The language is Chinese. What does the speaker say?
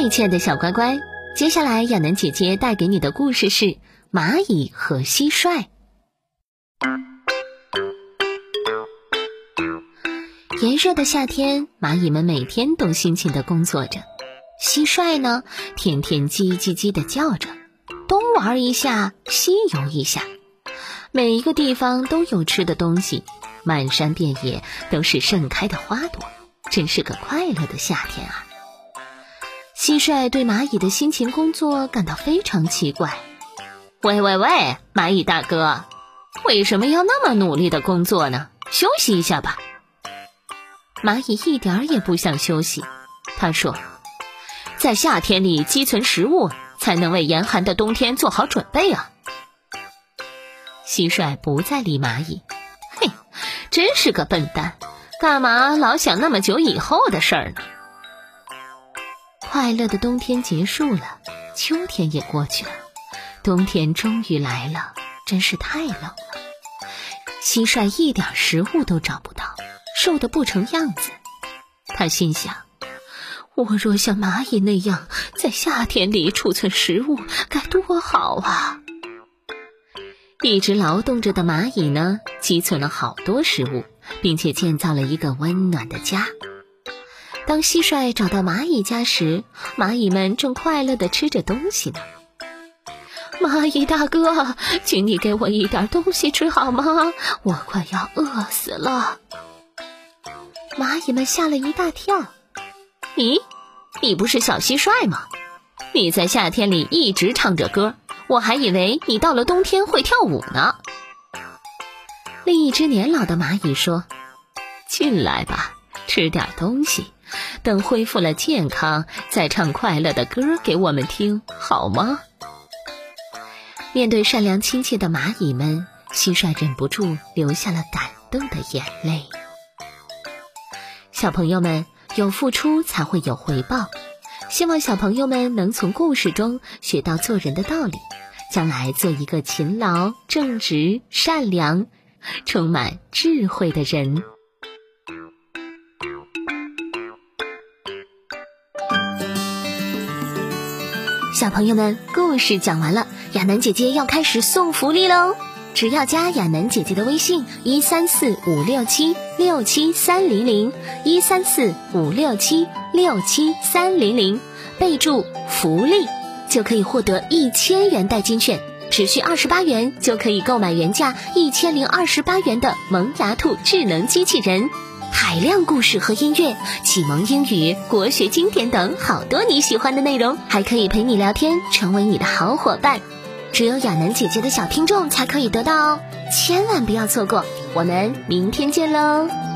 最，亲爱的小乖乖，接下来亚楠姐姐带给你的故事是。蚂蚁和蟋蟀。炎热的夏天，蚂蚁们每天都辛勤的工作着，蟋蟀呢，天天叽叽叽的叫着，东玩一下，西游一下，每一个地方都有吃的东西，满山遍野都是盛开的花朵，真是个快乐的夏天啊！蟋蟀对蚂蚁的辛勤工作感到非常奇怪。喂喂喂，蚂蚁大哥，为什么要那么努力的工作呢？休息一下吧。蚂蚁一点儿也不想休息，他说：“在夏天里积存食物，才能为严寒的冬天做好准备啊。”蟋蟀不再理蚂蚁，嘿，真是个笨蛋，干嘛老想那么久以后的事儿呢？快乐的冬天结束了，秋天也过去了。冬天终于来了，真是太冷了。蟋蟀一点食物都找不到，瘦得不成样子。他心想：我若像蚂蚁那样在夏天里储存食物，该多好啊！一直劳动着的蚂蚁呢，积存了好多食物，并且建造了一个温暖的家。当蟋蟀找到蚂蚁家时，蚂蚁们正快乐地吃着东西呢。蚂蚁大哥，请你给我一点东西吃好吗？我快要饿死了。蚂蚁们吓了一大跳。咦，你不是小蟋蟀吗？你在夏天里一直唱着歌，我还以为你到了冬天会跳舞呢。另一只年老的蚂蚁说：“进来吧，吃点东西，等恢复了健康，再唱快乐的歌给我们听，好吗？”面对善良亲切的蚂蚁们，蟋蟀忍不住流下了感动的眼泪。小朋友们，有付出才会有回报。希望小朋友们能从故事中学到做人的道理，将来做一个勤劳、正直、善良、充满智慧的人。小朋友们，故事讲完了，亚楠姐姐要开始送福利喽！只要加亚楠姐姐的微信一三四五六七六七三零零一三四五六七六七三零零，备注“福利”，就可以获得一千元代金券，只需二十八元就可以购买原价一千零二十八元的萌芽兔智能机器人。海量故事和音乐，启蒙英语、国学经典等好多你喜欢的内容，还可以陪你聊天，成为你的好伙伴。只有亚楠姐姐的小听众才可以得到哦，千万不要错过！我们明天见喽。